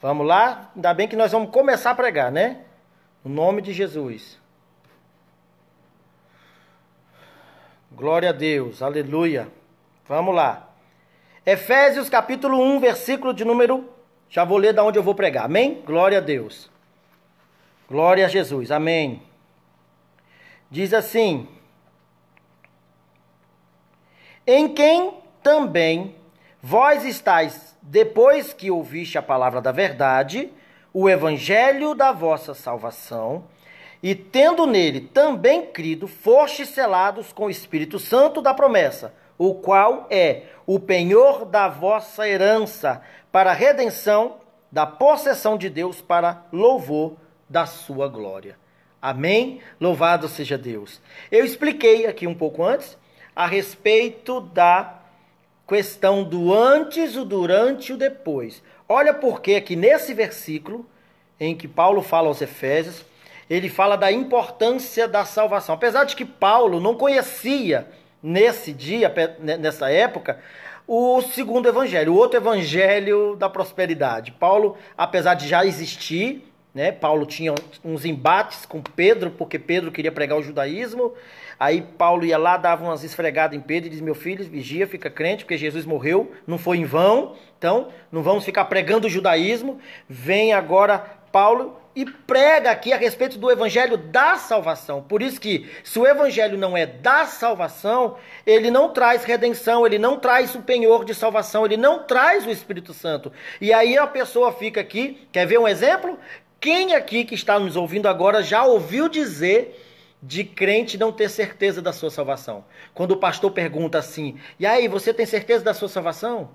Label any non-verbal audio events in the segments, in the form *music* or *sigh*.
Vamos lá? Ainda bem que nós vamos começar a pregar, né? No nome de Jesus. Glória a Deus, aleluia. Vamos lá. Efésios capítulo 1, versículo de número. Já vou ler da onde eu vou pregar, amém? Glória a Deus. Glória a Jesus, amém. Diz assim: Em quem também vós estáis, depois que ouviste a palavra da verdade, o evangelho da vossa salvação, e tendo nele também crido, fostes selados com o Espírito Santo da promessa, o qual é o penhor da vossa herança, para a redenção da possessão de Deus, para louvor da sua glória. Amém? Louvado seja Deus. Eu expliquei aqui um pouco antes a respeito da questão do antes, o durante e o depois. Olha porque aqui nesse versículo em que Paulo fala aos Efésios, ele fala da importância da salvação. Apesar de que Paulo não conhecia nesse dia, nessa época, o segundo evangelho, o outro evangelho da prosperidade. Paulo, apesar de já existir, né? Paulo tinha uns embates com Pedro, porque Pedro queria pregar o judaísmo. Aí Paulo ia lá, dava umas esfregadas em Pedro e diz: Meu filho, vigia, fica crente, porque Jesus morreu, não foi em vão. Então, não vamos ficar pregando o judaísmo. Vem agora Paulo e prega aqui a respeito do evangelho da salvação. Por isso que se o evangelho não é da salvação, ele não traz redenção, ele não traz o penhor de salvação, ele não traz o Espírito Santo. E aí a pessoa fica aqui, quer ver um exemplo? Quem aqui que está nos ouvindo agora já ouviu dizer de crente não ter certeza da sua salvação? Quando o pastor pergunta assim: "E aí, você tem certeza da sua salvação?"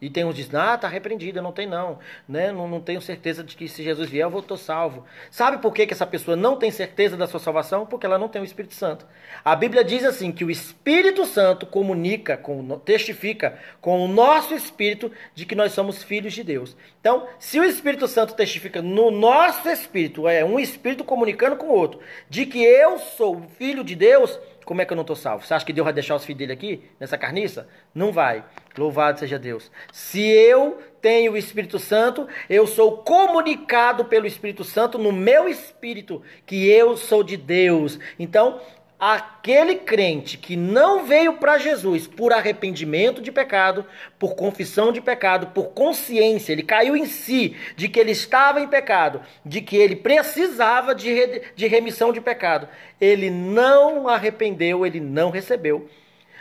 E tem uns que dizem, ah, tá repreendido, não tenho não, né? Não, não tenho certeza de que se Jesus vier eu vou estar salvo. Sabe por que, que essa pessoa não tem certeza da sua salvação? Porque ela não tem o Espírito Santo. A Bíblia diz assim, que o Espírito Santo comunica, com, testifica com o nosso Espírito de que nós somos filhos de Deus. Então, se o Espírito Santo testifica no nosso Espírito, é um Espírito comunicando com o outro, de que eu sou filho de Deus, como é que eu não estou salvo? Você acha que Deus vai deixar os filhos dele aqui, nessa carniça? Não vai. Louvado seja Deus. Se eu tenho o Espírito Santo, eu sou comunicado pelo Espírito Santo no meu espírito que eu sou de Deus. Então, aquele crente que não veio para Jesus por arrependimento de pecado, por confissão de pecado, por consciência, ele caiu em si de que ele estava em pecado, de que ele precisava de, re, de remissão de pecado, ele não arrependeu, ele não recebeu.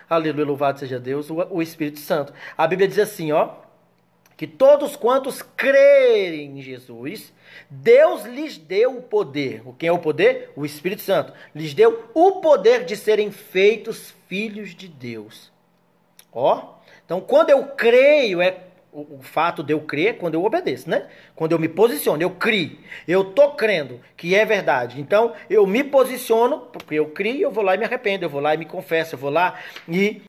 Aleluia, louvado seja Deus, o, o Espírito Santo. A Bíblia diz assim, ó, que todos quantos crerem em Jesus, Deus lhes deu o poder. O quem é o poder? O Espírito Santo. Lhes deu o poder de serem feitos filhos de Deus. Ó, então quando eu creio é o, fato de eu crer quando eu obedeço, né? Quando eu me posiciono, eu crio. Eu tô crendo que é verdade. Então, eu me posiciono, porque eu crio, eu vou lá e me arrependo, eu vou lá e me confesso, eu vou lá e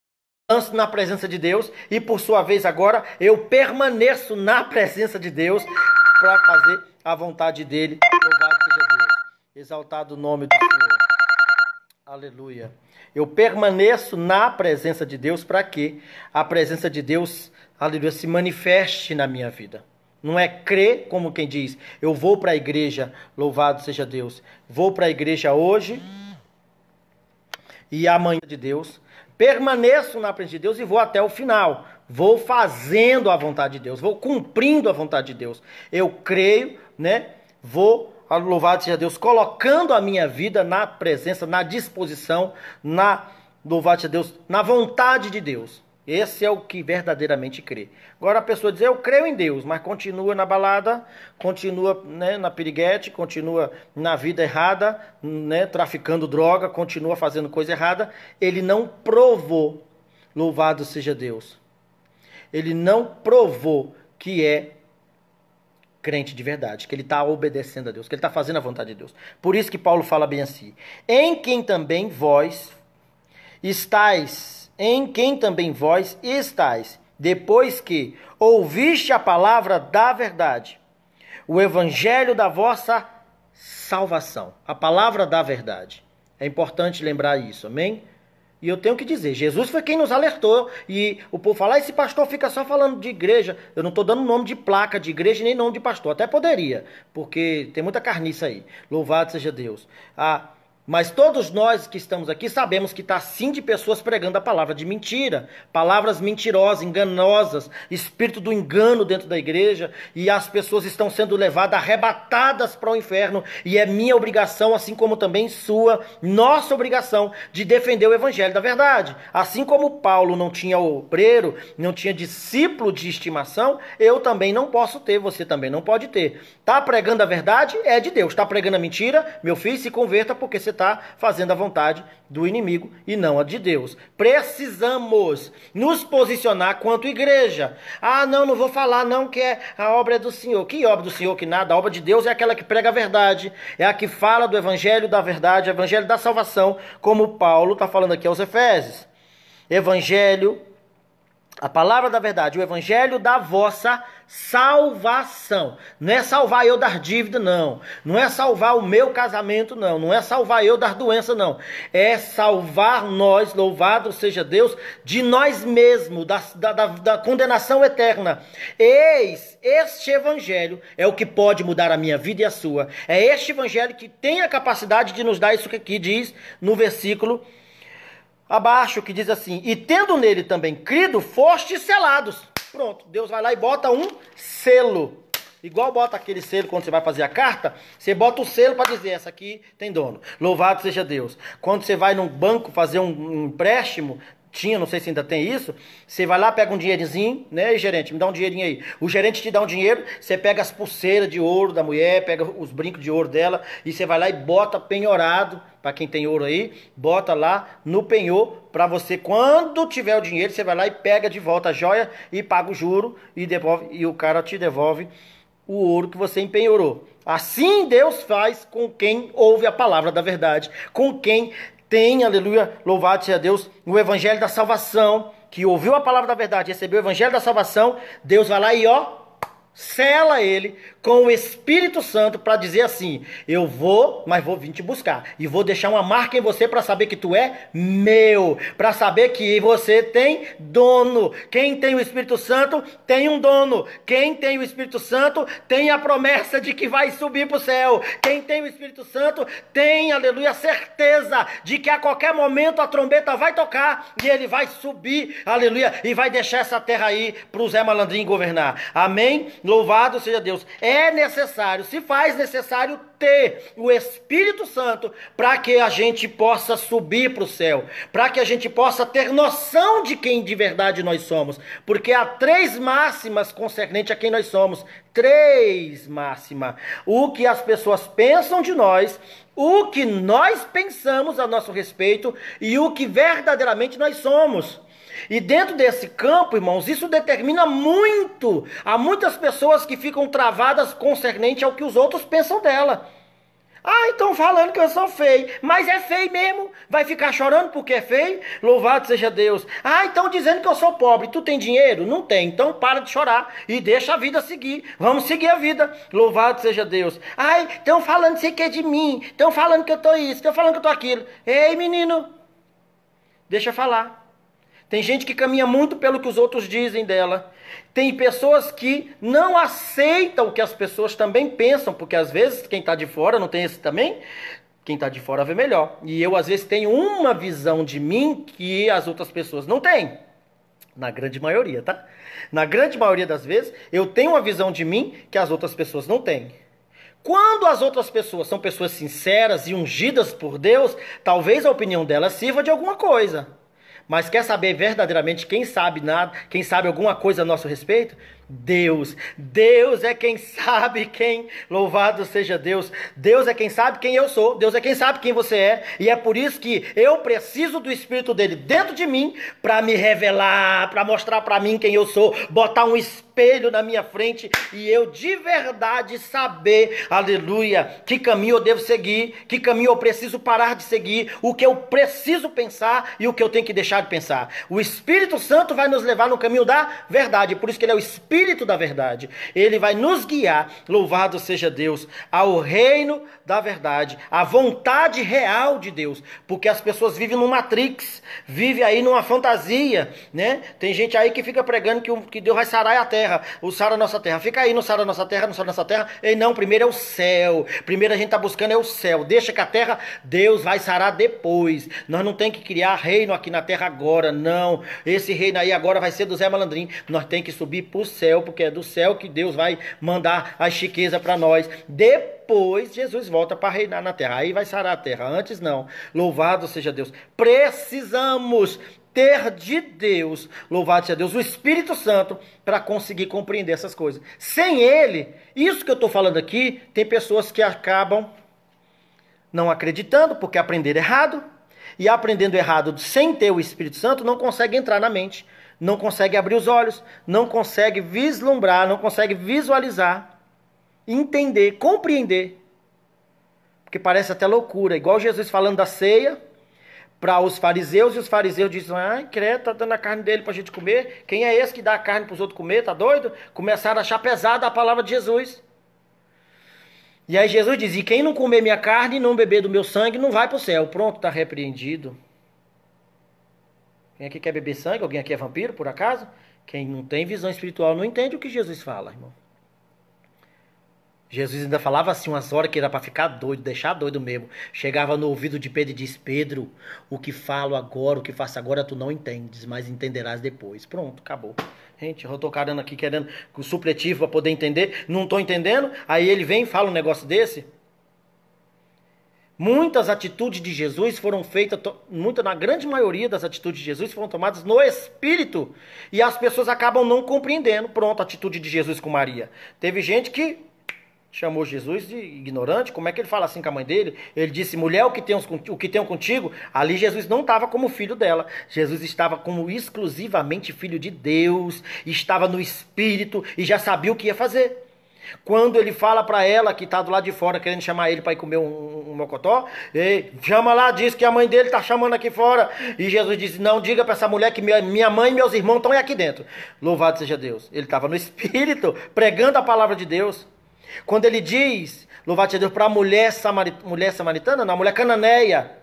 lanço na presença de Deus e por sua vez agora eu permaneço na presença de Deus para fazer a vontade dele. Louvado seja Deus. Exaltado o nome do Senhor. Aleluia. Eu permaneço na presença de Deus para que a presença de Deus, aleluia, se manifeste na minha vida. Não é crer, como quem diz, eu vou para a igreja, louvado seja Deus. Vou para a igreja hoje e amanhã de Deus. Permaneço na presença de Deus e vou até o final. Vou fazendo a vontade de Deus, vou cumprindo a vontade de Deus. Eu creio, né? Vou, louvado seja Deus, colocando a minha vida na presença, na disposição, na, louvado seja Deus, na vontade de Deus. Esse é o que verdadeiramente crê. Agora a pessoa diz, eu creio em Deus, mas continua na balada, continua né, na piriguete, continua na vida errada, né, traficando droga, continua fazendo coisa errada. Ele não provou, louvado seja Deus. Ele não provou que é crente de verdade, que ele está obedecendo a Deus, que ele está fazendo a vontade de Deus. Por isso que Paulo fala bem assim: em quem também vós estáis em quem também vós estáis, depois que ouviste a palavra da verdade, o evangelho da vossa salvação, a palavra da verdade. É importante lembrar isso, amém? E eu tenho que dizer, Jesus foi quem nos alertou. E o povo fala, ah, esse pastor fica só falando de igreja. Eu não estou dando nome de placa de igreja nem nome de pastor. Até poderia, porque tem muita carniça aí. Louvado seja Deus. Ah, mas todos nós que estamos aqui sabemos que está sim de pessoas pregando a palavra de mentira, palavras mentirosas, enganosas, espírito do engano dentro da igreja, e as pessoas estão sendo levadas, arrebatadas para o inferno, e é minha obrigação, assim como também sua, nossa obrigação, de defender o evangelho da verdade. Assim como Paulo não tinha obreiro, não tinha discípulo de estimação, eu também não posso ter, você também não pode ter. Tá pregando a verdade? É de Deus. Tá pregando a mentira? Meu filho, se converta porque você está fazendo a vontade do inimigo e não a de Deus. Precisamos nos posicionar quanto igreja. Ah, não, não vou falar não que é a obra é do Senhor. Que obra do Senhor que nada? A obra de Deus é aquela que prega a verdade, é a que fala do evangelho da verdade, evangelho da salvação, como Paulo está falando aqui aos Efésios. Evangelho a palavra da verdade, o evangelho da vossa salvação. Não é salvar eu dar dívida, não. Não é salvar o meu casamento, não. Não é salvar eu dar doença, não. É salvar nós, louvado seja Deus, de nós mesmos, da, da, da condenação eterna. Eis, este evangelho é o que pode mudar a minha vida e a sua. É este evangelho que tem a capacidade de nos dar isso que aqui diz no versículo abaixo que diz assim: E tendo nele também crido, fostes selados. Pronto, Deus vai lá e bota um selo. Igual bota aquele selo quando você vai fazer a carta, você bota o selo para dizer: essa aqui tem dono. Louvado seja Deus. Quando você vai num banco fazer um empréstimo, tinha, não sei se ainda tem isso. Você vai lá, pega um dinheirinho, né, gerente? Me dá um dinheirinho aí. O gerente te dá um dinheiro, você pega as pulseiras de ouro da mulher, pega os brincos de ouro dela e você vai lá e bota penhorado, para quem tem ouro aí, bota lá no penhor para você quando tiver o dinheiro, você vai lá e pega de volta a joia e paga o juro e devolve e o cara te devolve o ouro que você empenhorou. Assim Deus faz com quem ouve a palavra da verdade, com quem tem, aleluia, louvado seja Deus, o evangelho da salvação, que ouviu a palavra da verdade, recebeu o evangelho da salvação, Deus vai lá e ó, Sela ele com o Espírito Santo para dizer assim: Eu vou, mas vou vir te buscar. E vou deixar uma marca em você para saber que tu é meu. Para saber que você tem dono. Quem tem o Espírito Santo tem um dono. Quem tem o Espírito Santo tem a promessa de que vai subir para o céu. Quem tem o Espírito Santo tem, aleluia, certeza de que a qualquer momento a trombeta vai tocar e ele vai subir, aleluia, e vai deixar essa terra aí para o Zé Malandrinho governar. Amém? Louvado seja Deus. É necessário, se faz necessário ter o Espírito Santo para que a gente possa subir para o céu, para que a gente possa ter noção de quem de verdade nós somos, porque há três máximas concernente a quem nós somos. Três máximas. O que as pessoas pensam de nós, o que nós pensamos a nosso respeito e o que verdadeiramente nós somos. E dentro desse campo, irmãos, isso determina muito. Há muitas pessoas que ficam travadas concernente ao que os outros pensam dela. Ah, então falando que eu sou feio, mas é feio mesmo. Vai ficar chorando porque é feio? Louvado seja Deus. Ah, então dizendo que eu sou pobre. Tu tem dinheiro? Não tem. Então para de chorar e deixa a vida seguir. Vamos seguir a vida. Louvado seja Deus. Ai, estão falando que que é de mim. Estão falando que eu tô isso. Estão falando que eu tô aquilo. Ei, menino. Deixa eu falar. Tem gente que caminha muito pelo que os outros dizem dela. Tem pessoas que não aceitam o que as pessoas também pensam, porque às vezes quem está de fora não tem esse também. Quem está de fora vê melhor. E eu às vezes tenho uma visão de mim que as outras pessoas não têm. Na grande maioria, tá? Na grande maioria das vezes, eu tenho uma visão de mim que as outras pessoas não têm. Quando as outras pessoas são pessoas sinceras e ungidas por Deus, talvez a opinião delas sirva de alguma coisa. Mas quer saber verdadeiramente quem sabe nada, quem sabe alguma coisa a nosso respeito? Deus. Deus é quem sabe quem, louvado seja Deus. Deus é quem sabe quem eu sou. Deus é quem sabe quem você é. E é por isso que eu preciso do Espírito dele dentro de mim para me revelar, para mostrar para mim quem eu sou, botar um espelho na minha frente e eu de verdade saber, aleluia, que caminho eu devo seguir, que caminho eu preciso parar de seguir, o que eu preciso pensar e o que eu tenho que deixar de pensar. O Espírito Santo vai nos levar no caminho da verdade. Por isso que ele é o Espírito Espírito da verdade. Ele vai nos guiar, louvado seja Deus, ao reino da verdade, à vontade real de Deus. Porque as pessoas vivem numa matrix, vivem aí numa fantasia, né? Tem gente aí que fica pregando que, que Deus vai sarar a terra, o sara a nossa terra. Fica aí no sara a nossa terra, no sara a nossa terra. E não, primeiro é o céu. Primeiro a gente está buscando é o céu. Deixa que a terra, Deus vai sarar depois. Nós não tem que criar reino aqui na terra agora, não. Esse reino aí agora vai ser do Zé Malandrim. Nós tem que subir para o céu, porque é do céu que Deus vai mandar a chiqueza para nós. Depois Jesus volta para reinar na terra. Aí vai sarar a terra. Antes não. Louvado seja Deus. Precisamos ter de Deus, louvado seja Deus, o Espírito Santo, para conseguir compreender essas coisas. Sem ele, isso que eu estou falando aqui, tem pessoas que acabam não acreditando porque aprenderam errado, e aprendendo errado sem ter o Espírito Santo, não consegue entrar na mente, não consegue abrir os olhos, não consegue vislumbrar, não consegue visualizar, entender, compreender. Porque parece até loucura, igual Jesus falando da ceia para os fariseus, e os fariseus dizem: ai, credo, tá dando a carne dele para a gente comer. Quem é esse que dá a carne para os outros comer? Tá doido? Começaram a achar pesada a palavra de Jesus. E aí Jesus diz: E quem não comer minha carne e não beber do meu sangue não vai para o céu. Pronto, está repreendido. Quem aqui quer beber sangue? Alguém aqui é vampiro, por acaso? Quem não tem visão espiritual não entende o que Jesus fala, irmão. Jesus ainda falava assim umas horas que era para ficar doido, deixar doido mesmo. Chegava no ouvido de Pedro e diz: Pedro, o que falo agora, o que faço agora, tu não entendes, mas entenderás depois. Pronto, acabou. Gente, eu tô carando aqui querendo o supletivo para poder entender, não tô entendendo. Aí ele vem e fala um negócio desse. Muitas atitudes de Jesus foram feitas, muita, na grande maioria das atitudes de Jesus foram tomadas no Espírito. E as pessoas acabam não compreendendo. Pronto, a atitude de Jesus com Maria. Teve gente que chamou Jesus de ignorante. Como é que ele fala assim com a mãe dele? Ele disse: mulher, o que tem, o que tem contigo? Ali Jesus não estava como filho dela. Jesus estava como exclusivamente filho de Deus, estava no Espírito e já sabia o que ia fazer. Quando ele fala para ela que está do lado de fora querendo chamar ele para ir comer um, um, mocotó, chama lá, diz que a mãe dele está chamando aqui fora. E Jesus disse: Não, diga para essa mulher que minha, minha mãe e meus irmãos estão aqui dentro. Louvado seja Deus. Ele estava no *laughs* espírito, pregando a palavra de Deus. Quando ele diz, louvado seja Deus, para a mulher, samarit mulher samaritana, não, a mulher cananeia,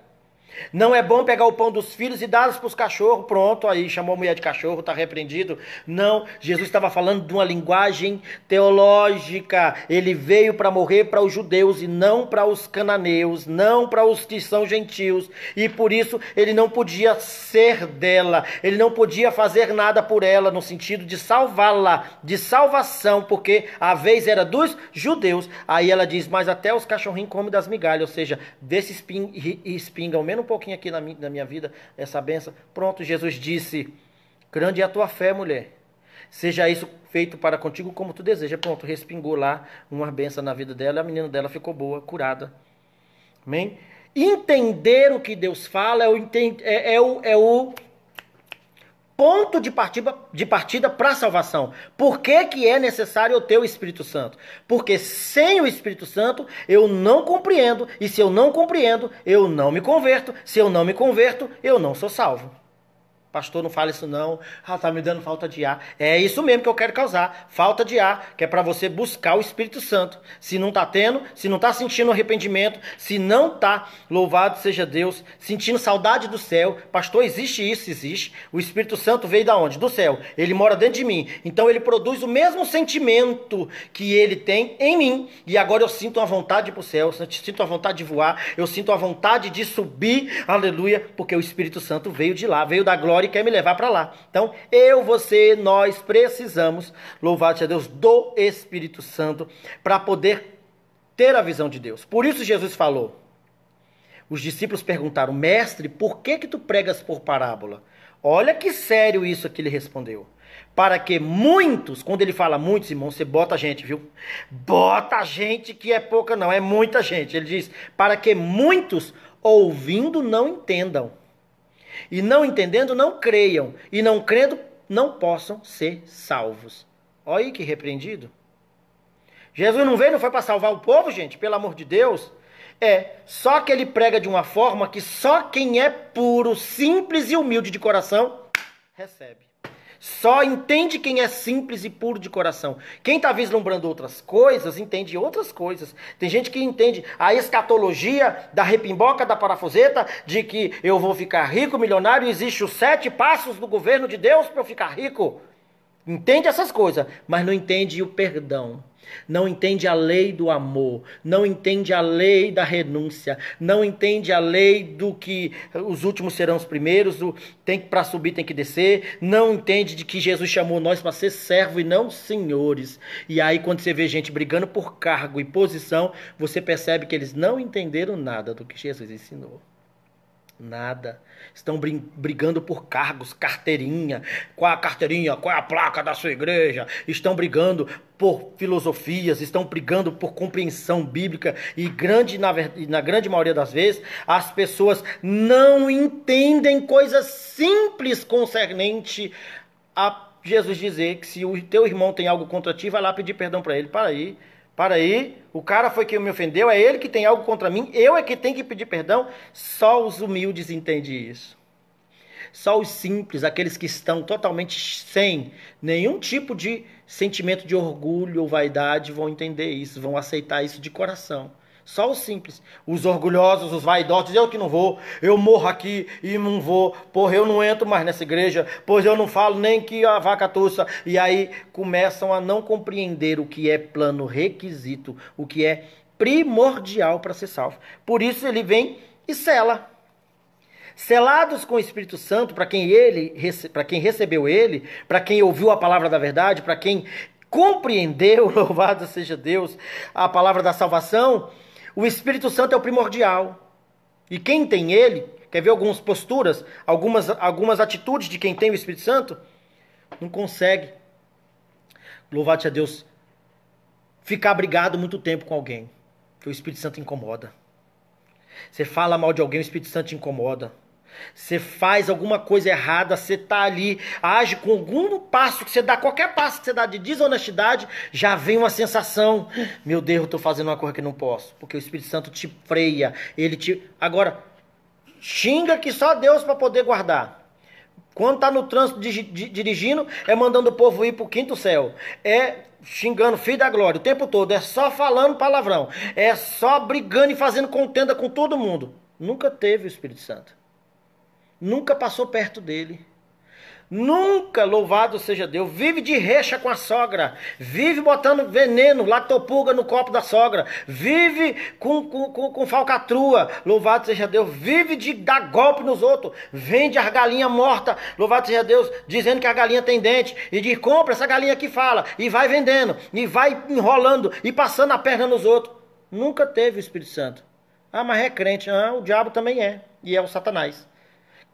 não é bom pegar o pão dos filhos e dar para os cachorros. Pronto, aí chamou a mulher de cachorro, está repreendido. Não, Jesus estava falando de uma linguagem teológica. Ele veio para morrer para os judeus e não para os cananeus, não para os que são gentios. E por isso ele não podia ser dela, ele não podia fazer nada por ela no sentido de salvá-la, de salvação, porque a vez era dos judeus. Aí ela diz: Mas até os cachorrinhos comem das migalhas, ou seja, desse espinga, ao menos pouquinho aqui na minha, vida essa benção. Pronto, Jesus disse: Grande é a tua fé, mulher. Seja isso feito para contigo como tu deseja. Pronto, respingou lá uma benção na vida dela, a menina dela ficou boa, curada. Amém? Entender o que Deus fala é o, é, é o, é o ponto de partida de partida para a salvação. Por que, que é necessário eu ter o Espírito Santo? Porque sem o Espírito Santo eu não compreendo, e se eu não compreendo, eu não me converto. Se eu não me converto, eu não sou salvo. Pastor, não fala isso não. Ah, tá me dando falta de ar. É isso mesmo que eu quero causar. Falta de ar, que é para você buscar o Espírito Santo. Se não tá tendo, se não tá sentindo arrependimento, se não tá, louvado seja Deus, sentindo saudade do céu. Pastor, existe isso, existe. O Espírito Santo veio da onde? Do céu. Ele mora dentro de mim. Então ele produz o mesmo sentimento que ele tem em mim. E agora eu sinto uma vontade pro céu, eu sinto uma vontade de voar, eu sinto uma vontade de subir. Aleluia, porque o Espírito Santo veio de lá, veio da glória e quer me levar para lá. Então, eu, você, nós precisamos, louvado seja Deus, do Espírito Santo para poder ter a visão de Deus. Por isso Jesus falou. Os discípulos perguntaram: "Mestre, por que que tu pregas por parábola?" Olha que sério isso que ele respondeu. Para que muitos, quando ele fala muitos, irmão, você bota gente, viu? Bota gente que é pouca, não, é muita gente. Ele diz: para que muitos, ouvindo, não entendam e não entendendo, não creiam. E não crendo, não possam ser salvos. Olha aí que repreendido. Jesus não veio, não foi para salvar o povo, gente, pelo amor de Deus. É, só que ele prega de uma forma que só quem é puro, simples e humilde de coração recebe. Só entende quem é simples e puro de coração. Quem está vislumbrando outras coisas, entende outras coisas. Tem gente que entende a escatologia da repimboca, da parafuseta, de que eu vou ficar rico, milionário, existe os sete passos do governo de Deus para eu ficar rico. Entende essas coisas, mas não entende o perdão não entende a lei do amor, não entende a lei da renúncia, não entende a lei do que os últimos serão os primeiros, tem para subir tem que descer, não entende de que Jesus chamou nós para ser servo e não senhores. E aí quando você vê gente brigando por cargo e posição, você percebe que eles não entenderam nada do que Jesus ensinou. Nada. Estão brigando por cargos, carteirinha. Qual a carteirinha? Qual é a placa da sua igreja? Estão brigando por filosofias, estão brigando por compreensão bíblica e grande na, na grande maioria das vezes as pessoas não entendem coisas simples concernente a Jesus dizer que se o teu irmão tem algo contra ti, vai lá pedir perdão para ele. Para aí. Para aí, o cara foi quem me ofendeu, é ele que tem algo contra mim, eu é que tenho que pedir perdão. Só os humildes entendem isso. Só os simples, aqueles que estão totalmente sem nenhum tipo de sentimento de orgulho ou vaidade, vão entender isso, vão aceitar isso de coração. Só os simples. Os orgulhosos, os vaidosos, eu que não vou, eu morro aqui e não vou, porra, eu não entro mais nessa igreja, pois eu não falo nem que a vaca tussa. E aí começam a não compreender o que é plano requisito, o que é primordial para ser salvo. Por isso ele vem e sela. Selados com o Espírito Santo, para quem ele, para quem recebeu ele, para quem ouviu a palavra da verdade, para quem compreendeu, *laughs* louvado seja Deus, a palavra da salvação, o Espírito Santo é o primordial. E quem tem ele, quer ver algumas posturas, algumas, algumas atitudes de quem tem o Espírito Santo? Não consegue, louvado a Deus, ficar brigado muito tempo com alguém. Que o Espírito Santo incomoda. Você fala mal de alguém, o Espírito Santo te incomoda. Você faz alguma coisa errada, você está ali, age com algum passo que você dá, qualquer passo que você dá de desonestidade, já vem uma sensação: meu Deus, eu estou fazendo uma coisa que não posso. Porque o Espírito Santo te freia, ele te. Agora, xinga que só Deus para poder guardar. Quando está no trânsito dirigindo, é mandando o povo ir para o quinto céu. É xingando filho da glória o tempo todo. É só falando palavrão. É só brigando e fazendo contenda com todo mundo. Nunca teve o Espírito Santo nunca passou perto dele. Nunca, louvado seja Deus, vive de recha com a sogra, vive botando veneno, lactopulga no copo da sogra, vive com, com, com, com falcatrua, louvado seja Deus, vive de dar golpe nos outros, vende as galinhas mortas, louvado seja Deus, dizendo que a galinha tem dente, e diz, compra essa galinha que fala, e vai vendendo, e vai enrolando, e passando a perna nos outros. Nunca teve o Espírito Santo. Ah, mas é crente. Ah, o diabo também é, e é o Satanás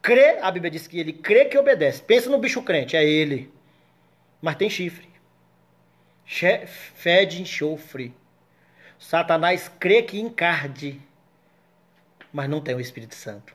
crê, a Bíblia diz que ele crê que obedece. Pensa no bicho crente, é ele. Mas tem chifre. Fede enxofre. Satanás crê que encarde, mas não tem o Espírito Santo.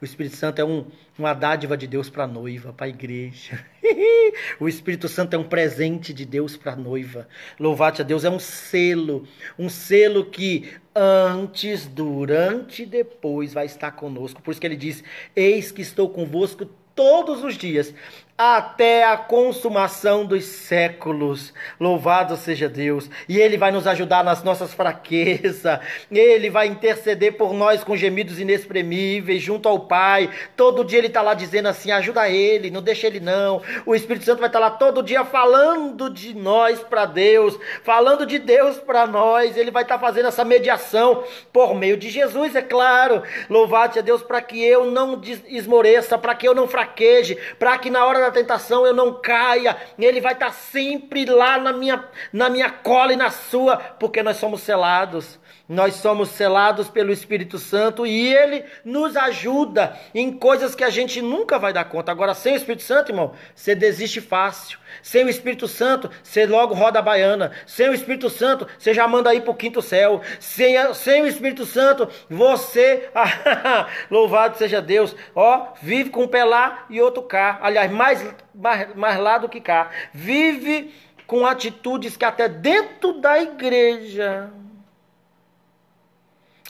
O Espírito Santo é um, uma dádiva de Deus para a noiva, para a igreja. *laughs* o Espírito Santo é um presente de Deus para a noiva. Louvado a Deus, é um selo. Um selo que antes, durante e depois vai estar conosco. Por isso que ele diz: Eis que estou convosco todos os dias, até a consumação dos séculos. Louvado seja Deus. E Ele vai nos ajudar nas nossas fraquezas. Ele vai interceder por nós com gemidos inexprimíveis junto ao Pai. Todo dia Ele está lá dizendo assim: ajuda Ele, não deixa Ele não. O Espírito Santo vai estar tá lá todo dia falando de nós para Deus, falando de Deus para nós. Ele vai estar tá fazendo essa mediação por meio de Jesus, é claro. Louvado seja Deus para que eu não esmoreça, para que eu não fraqueje, para que na hora da tentação eu não caia. Ele vai estar sempre lá na minha, na minha cola e na sua, porque nós somos selados. Nós somos selados pelo Espírito Santo e ele nos ajuda em coisas que a gente nunca vai dar conta. Agora, sem o Espírito Santo, irmão, você desiste fácil. Sem o Espírito Santo, você logo roda a baiana. Sem o Espírito Santo, você já manda ir para o quinto céu. Sem, sem o Espírito Santo, você, *laughs* louvado seja Deus, ó, vive com um pé lá e outro cá. Aliás, mais, mais, mais lá do que cá. Vive com atitudes que até dentro da igreja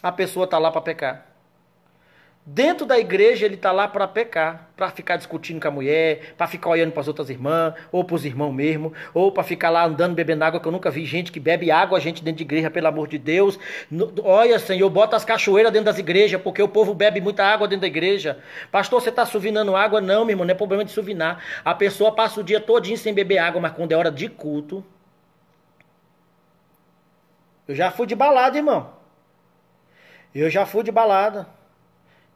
a pessoa está lá para pecar. Dentro da igreja ele está lá para pecar, para ficar discutindo com a mulher, para ficar olhando para as outras irmãs, ou para os irmãos mesmo, ou para ficar lá andando bebendo água, que eu nunca vi gente que bebe água, a gente dentro de igreja, pelo amor de Deus. olha, Senhor, bota as cachoeiras dentro das igrejas, porque o povo bebe muita água dentro da igreja. Pastor, você está suvinando água? Não, meu irmão, não é problema de suvinar. A pessoa passa o dia todinho sem beber água, mas quando é hora de culto. Eu já fui de balada, irmão. Eu já fui de balada.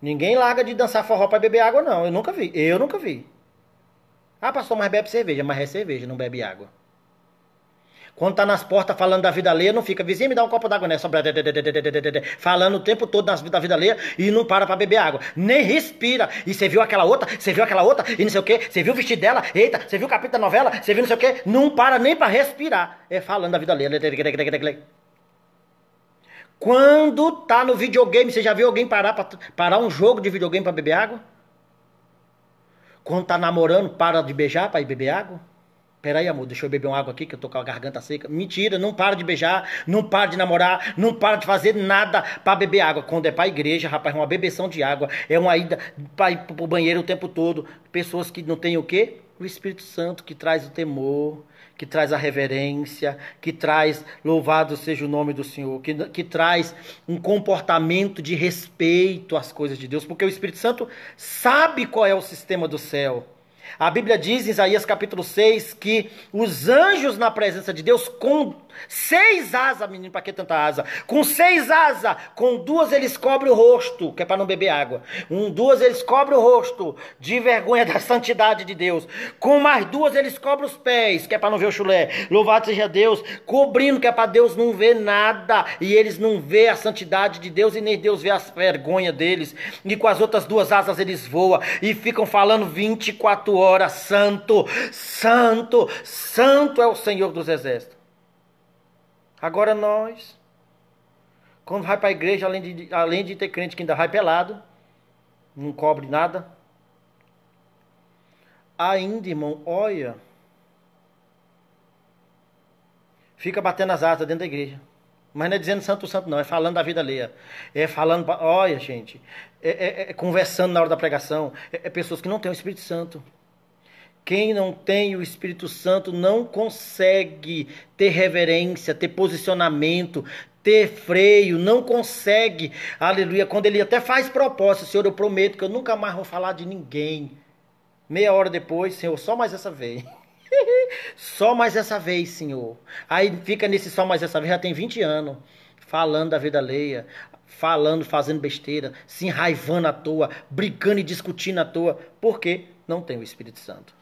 Ninguém larga de dançar forró para beber água, não. Eu nunca vi. Eu nunca vi. Ah, pastor, mas bebe cerveja. Mas é cerveja, não bebe água. Quando tá nas portas falando da vida alheia, não fica, vizinho, me dá um copo d'água, né? Só falando o tempo todo da vida alheia e não para pra beber água. Nem respira. E você viu aquela outra, você viu aquela outra, e não sei o quê, você viu o vestido dela, eita, você viu o capítulo da novela, você viu não sei o quê, não para nem pra respirar. É falando da vida alheia. Quando tá no videogame, você já viu alguém parar pra, parar um jogo de videogame para beber água? Quando tá namorando, para de beijar para ir beber água? Peraí, amor, deixa eu beber uma água aqui que eu tô com a garganta seca. Mentira, não para de beijar, não para de namorar, não para de fazer nada para beber água. Quando é pra igreja, rapaz, é uma bebeção de água, é uma ida para ir pro banheiro o tempo todo. Pessoas que não têm o quê? O Espírito Santo que traz o temor, que traz a reverência, que traz louvado seja o nome do Senhor, que, que traz um comportamento de respeito às coisas de Deus, porque o Espírito Santo sabe qual é o sistema do céu. A Bíblia diz em Isaías capítulo 6 que os anjos na presença de Deus com Seis asas, menino, para que tanta asa? Com seis asas, com duas eles cobrem o rosto, que é para não beber água. Com duas eles cobrem o rosto, de vergonha da *laughs* santidade de Deus. Com mais duas eles cobrem os pés, que é para não ver o chulé. Louvado seja Deus, cobrindo, que é para Deus não ver nada. E eles não vê a santidade de Deus e nem Deus vê a vergonha deles. E com as outras duas asas eles voam e ficam falando 24 horas: Santo, Santo, Santo é o Senhor dos Exércitos. Agora nós, quando vai para a igreja, além de, além de ter crente que ainda vai pelado, não cobre nada, ainda, irmão, olha, fica batendo as asas dentro da igreja. Mas não é dizendo santo santo, não, é falando da vida alheia. É falando, olha, gente, é, é, é conversando na hora da pregação. É, é pessoas que não têm o Espírito Santo. Quem não tem o Espírito Santo não consegue ter reverência, ter posicionamento, ter freio, não consegue, aleluia. Quando ele até faz propósito, Senhor, eu prometo que eu nunca mais vou falar de ninguém. Meia hora depois, Senhor, só mais essa vez. *laughs* só mais essa vez, Senhor. Aí fica nesse só mais essa vez, já tem 20 anos, falando da vida alheia, falando, fazendo besteira, se enraivando à toa, brigando e discutindo à toa, porque não tem o Espírito Santo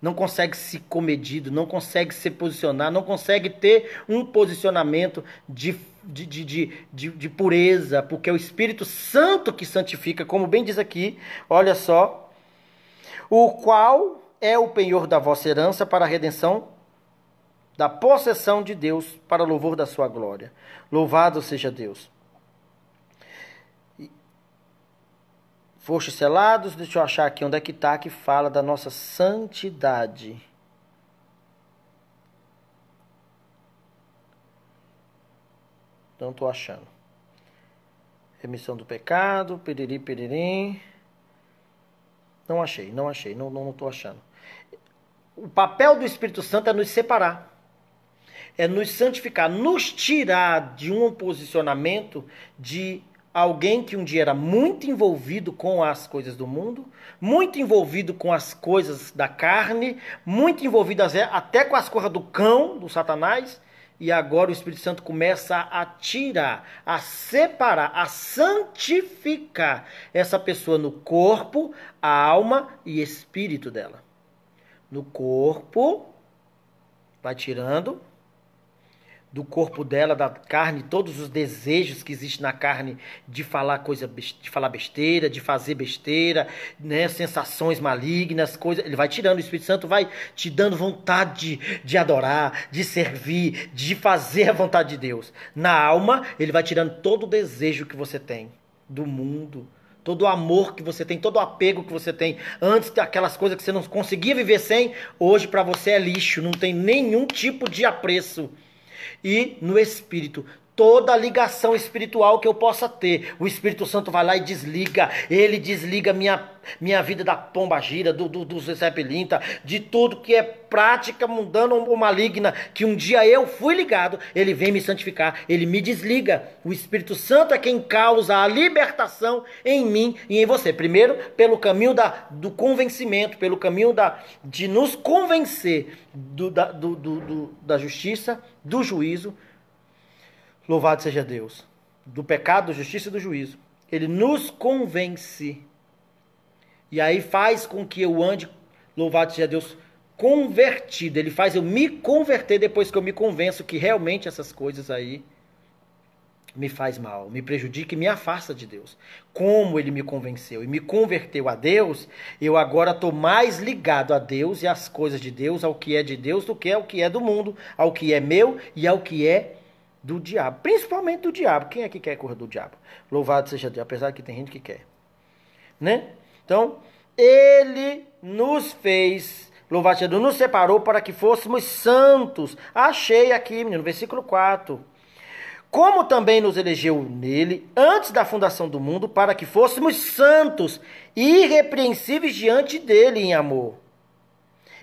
não consegue se comedido, não consegue se posicionar, não consegue ter um posicionamento de, de, de, de, de, pureza, porque é o Espírito Santo que santifica, como bem diz aqui, olha só, o qual é o penhor da vossa herança para a redenção da possessão de Deus, para louvor da sua glória. Louvado seja Deus. Fostes selados, deixa eu achar aqui onde é que está que fala da nossa santidade. Não estou achando. Remissão do pecado, periri, peririm. Não achei, não achei, não estou não, não achando. O papel do Espírito Santo é nos separar é nos santificar, nos tirar de um posicionamento de alguém que um dia era muito envolvido com as coisas do mundo, muito envolvido com as coisas da carne, muito envolvido até com as coisas do cão, do Satanás, e agora o Espírito Santo começa a tirar, a separar, a santificar essa pessoa no corpo, a alma e espírito dela. No corpo, vai tirando do corpo dela, da carne, todos os desejos que existem na carne de falar coisa, de falar besteira, de fazer besteira, né, sensações malignas, coisas, ele vai tirando, o Espírito Santo vai te dando vontade de, adorar, de servir, de fazer a vontade de Deus. Na alma, ele vai tirando todo o desejo que você tem do mundo, todo o amor que você tem, todo o apego que você tem. Antes daquelas coisas que você não conseguia viver sem, hoje para você é lixo, não tem nenhum tipo de apreço e no espírito toda ligação espiritual que eu possa ter. O Espírito Santo vai lá e desliga. Ele desliga minha, minha vida da pomba gira, do, do, do de tudo que é prática mundana ou maligna, que um dia eu fui ligado, ele vem me santificar, ele me desliga. O Espírito Santo é quem causa a libertação em mim e em você. Primeiro, pelo caminho da, do convencimento, pelo caminho da, de nos convencer do, da, do, do, do da justiça, do juízo Louvado seja Deus. Do pecado, da justiça e do juízo. Ele nos convence. E aí faz com que eu ande, louvado seja Deus, convertido. Ele faz eu me converter depois que eu me convenço que realmente essas coisas aí me faz mal, me prejudica e me afasta de Deus. Como ele me convenceu e me converteu a Deus, eu agora estou mais ligado a Deus e às coisas de Deus, ao que é de Deus, do que ao que é do mundo, ao que é meu e ao que é do diabo, principalmente do diabo. Quem é que quer correr do diabo? Louvado seja Deus, apesar que tem gente que quer. Né? Então, ele nos fez, louvado seja Deus, nos separou para que fôssemos santos. Achei aqui, menino, versículo 4. Como também nos elegeu nele antes da fundação do mundo para que fôssemos santos, irrepreensíveis diante dele em amor.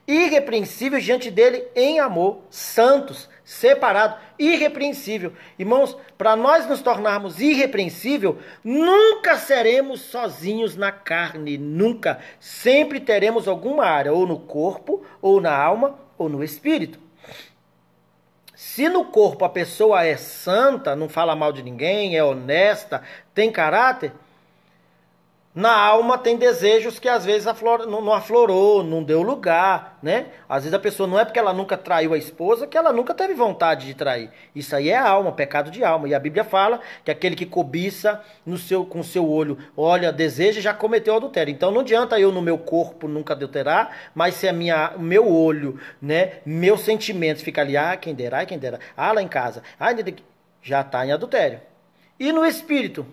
Irrepreensíveis diante dele em amor, santos separado, irrepreensível. Irmãos, para nós nos tornarmos irrepreensível, nunca seremos sozinhos na carne, nunca. Sempre teremos alguma área, ou no corpo, ou na alma, ou no espírito. Se no corpo a pessoa é santa, não fala mal de ninguém, é honesta, tem caráter, na alma tem desejos que às vezes aflora, não, não, aflorou, não deu lugar, né? Às vezes a pessoa não é porque ela nunca traiu a esposa que ela nunca teve vontade de trair. Isso aí é alma, pecado de alma. E a Bíblia fala que aquele que cobiça no seu, com seu olho, olha, deseja, já cometeu adultério. Então não adianta eu no meu corpo nunca adulterar, mas se a minha, meu olho, né, meus sentimentos ficar ali, ah, quem dera, ah, quem dera, ah, lá em casa, ah, já está em adultério. E no espírito,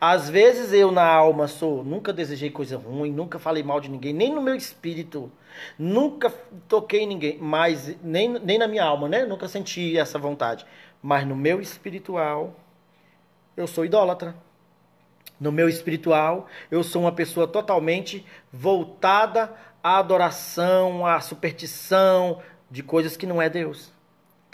às vezes eu na alma sou, nunca desejei coisa ruim, nunca falei mal de ninguém, nem no meu espírito, nunca toquei ninguém, mas nem, nem na minha alma, né? Nunca senti essa vontade. Mas no meu espiritual, eu sou idólatra. No meu espiritual, eu sou uma pessoa totalmente voltada à adoração, à superstição de coisas que não é Deus.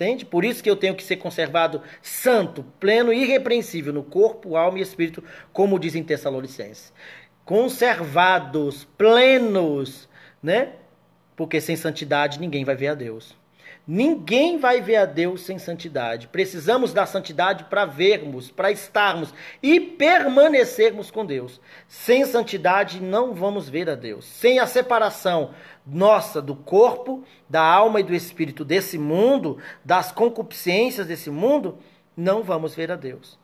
Entende? Por isso que eu tenho que ser conservado santo, pleno e irrepreensível no corpo, alma e espírito, como dizem Tessalonicenses. Conservados, plenos, né? Porque sem santidade ninguém vai ver a Deus. Ninguém vai ver a Deus sem santidade. Precisamos da santidade para vermos, para estarmos e permanecermos com Deus. Sem santidade não vamos ver a Deus. Sem a separação nossa do corpo, da alma e do espírito desse mundo, das concupiscências desse mundo, não vamos ver a Deus.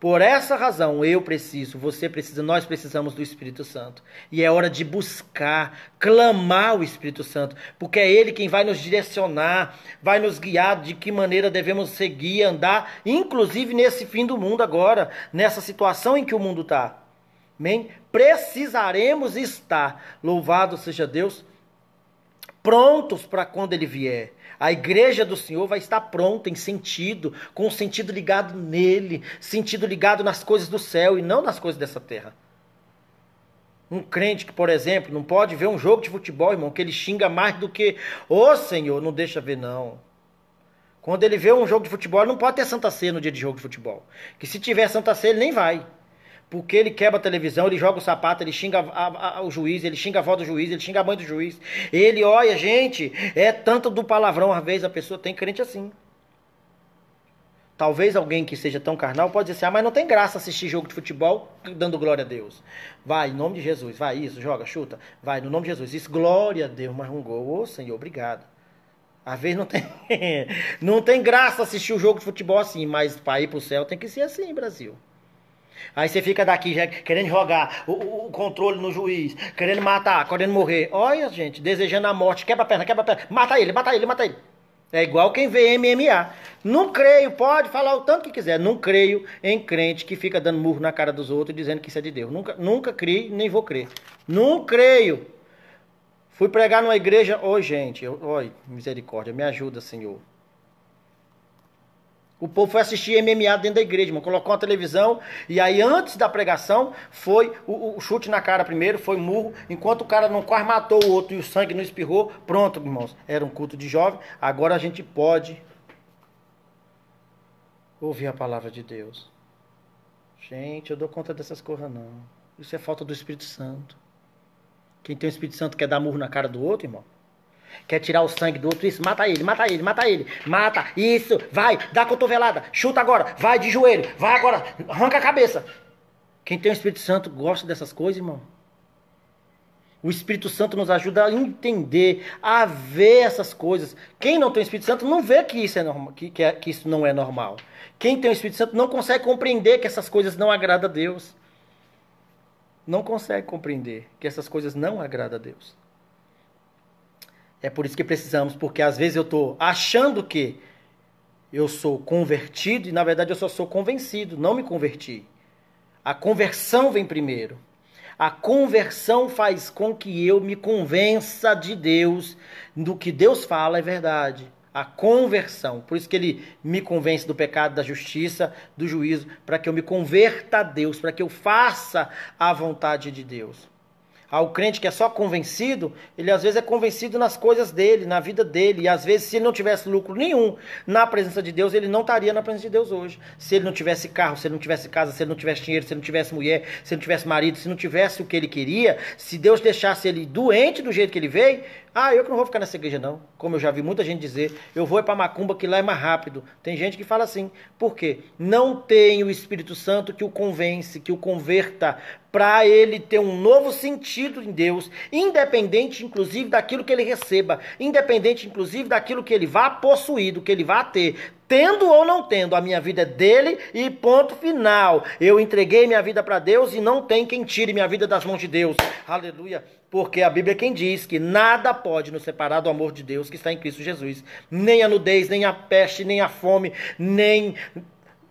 Por essa razão, eu preciso, você precisa, nós precisamos do Espírito Santo. E é hora de buscar, clamar o Espírito Santo, porque é Ele quem vai nos direcionar, vai nos guiar de que maneira devemos seguir, andar, inclusive nesse fim do mundo agora, nessa situação em que o mundo está. Amém? Precisaremos estar, louvado seja Deus, prontos para quando Ele vier. A igreja do Senhor vai estar pronta em sentido, com o sentido ligado nele, sentido ligado nas coisas do céu e não nas coisas dessa terra. Um crente que, por exemplo, não pode ver um jogo de futebol, irmão, que ele xinga mais do que, ô oh, Senhor, não deixa ver não. Quando ele vê um jogo de futebol, não pode ter Santa Ceia no dia de jogo de futebol. Que se tiver Santa Ceia, ele nem vai porque ele quebra a televisão, ele joga o sapato, ele xinga a, a, o juiz, ele xinga a avó do juiz, ele xinga a mãe do juiz. Ele, olha, gente, é tanto do palavrão, às vezes a pessoa tem crente assim. Talvez alguém que seja tão carnal pode dizer assim, ah, mas não tem graça assistir jogo de futebol dando glória a Deus. Vai, em nome de Jesus, vai, isso, joga, chuta, vai, no nome de Jesus, isso, glória a Deus, mas um gol, ô Senhor, obrigado. Às vezes não tem, *laughs* não tem graça assistir o jogo de futebol assim, mas para ir para o céu tem que ser assim, Brasil. Aí você fica daqui já querendo jogar o, o, controle no juiz, querendo matar, querendo morrer. Olha, gente, desejando a morte, quebra a perna, quebra a perna, mata ele, mata ele, mata ele. É igual quem vê MMA. Não creio, pode falar o tanto que quiser. Não creio em crente que fica dando murro na cara dos outros dizendo que isso é de Deus. Nunca, nunca criei, nem vou crer. Não creio. Fui pregar numa igreja. Oi, gente. Oi, misericórdia. Me ajuda, Senhor. O povo foi assistir MMA dentro da igreja, irmão. Colocou uma televisão e aí antes da pregação foi o, o, chute na cara primeiro, foi murro. Enquanto o cara não quase matou o outro e o sangue não espirrou, pronto, irmãos. Era um culto de jovem. Agora a gente pode ouvir a palavra de Deus. Gente, eu dou conta dessas coisas não. Isso é falta do Espírito Santo. Quem tem o Espírito Santo quer dar murro na cara do outro, irmão? Quer tirar o sangue do outro, isso, mata ele, mata ele, mata ele, mata, isso, vai, dá cotovelada, chuta agora, vai de joelho, vai agora, arranca a cabeça. Quem tem o Espírito Santo gosta dessas coisas, irmão. O Espírito Santo nos ajuda a entender, a ver essas coisas. Quem não tem o Espírito Santo não vê que isso, é normal, que, que, é, que isso não é normal. Quem tem o Espírito Santo não consegue compreender que essas coisas não agradam a Deus. Não consegue compreender que essas coisas não agradam a Deus. É por isso que precisamos, porque às vezes eu estou achando que eu sou convertido e na verdade eu só sou convencido, não me converti. A conversão vem primeiro. A conversão faz com que eu me convença de Deus, do que Deus fala é verdade. A conversão. Por isso que ele me convence do pecado, da justiça, do juízo, para que eu me converta a Deus, para que eu faça a vontade de Deus. Ao crente que é só convencido, ele às vezes é convencido nas coisas dele, na vida dele. E às vezes, se ele não tivesse lucro nenhum na presença de Deus, ele não estaria na presença de Deus hoje. Se ele não tivesse carro, se ele não tivesse casa, se ele não tivesse dinheiro, se ele não tivesse mulher, se ele não tivesse marido, se não tivesse o que ele queria, se Deus deixasse ele doente do jeito que ele veio, ah, eu que não vou ficar nessa igreja não. Como eu já vi muita gente dizer, eu vou é para Macumba que lá é mais rápido. Tem gente que fala assim. Por quê? Não tem o Espírito Santo que o convence, que o converta para ele ter um novo sentido em Deus, independente inclusive daquilo que ele receba, independente inclusive daquilo que ele vá possuir, do que ele vá ter, tendo ou não tendo, a minha vida é dele e ponto final. Eu entreguei minha vida para Deus e não tem quem tire minha vida das mãos de Deus. Aleluia. Porque a Bíblia é quem diz que nada pode nos separar do amor de Deus que está em Cristo Jesus. Nem a nudez, nem a peste, nem a fome, nem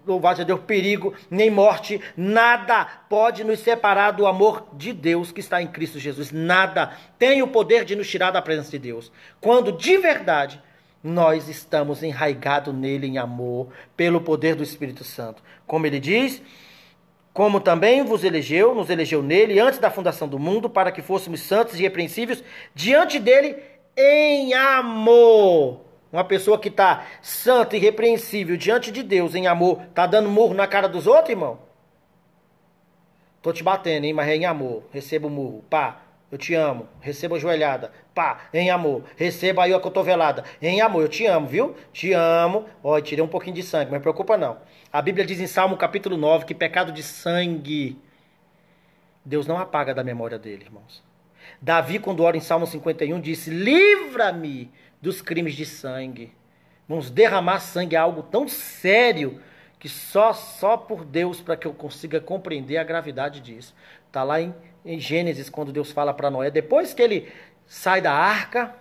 louvado seja Deus, perigo, nem morte, nada pode nos separar do amor de Deus que está em Cristo Jesus. Nada tem o poder de nos tirar da presença de Deus. Quando de verdade nós estamos enraigados nele em amor, pelo poder do Espírito Santo. Como ele diz, como também vos elegeu, nos elegeu nele antes da fundação do mundo, para que fôssemos santos e repreensíveis diante dele em amor. Uma pessoa que está santa e repreensível diante de Deus em amor, está dando murro na cara dos outros, irmão? Tô te batendo, hein? Mas é em amor. Receba o murro. Pá, eu te amo. Receba a joelhada. Pá, em amor. Receba aí a cotovelada. Em amor, eu te amo, viu? Te amo. Ó, tirei um pouquinho de sangue, mas preocupa não. A Bíblia diz em Salmo capítulo 9 que pecado de sangue Deus não apaga da memória dele, irmãos. Davi, quando ora em Salmo 51, disse: Livra-me dos crimes de sangue. Irmãos, derramar sangue é algo tão sério que só só por Deus para que eu consiga compreender a gravidade disso. Está lá em, em Gênesis, quando Deus fala para Noé, depois que ele sai da arca,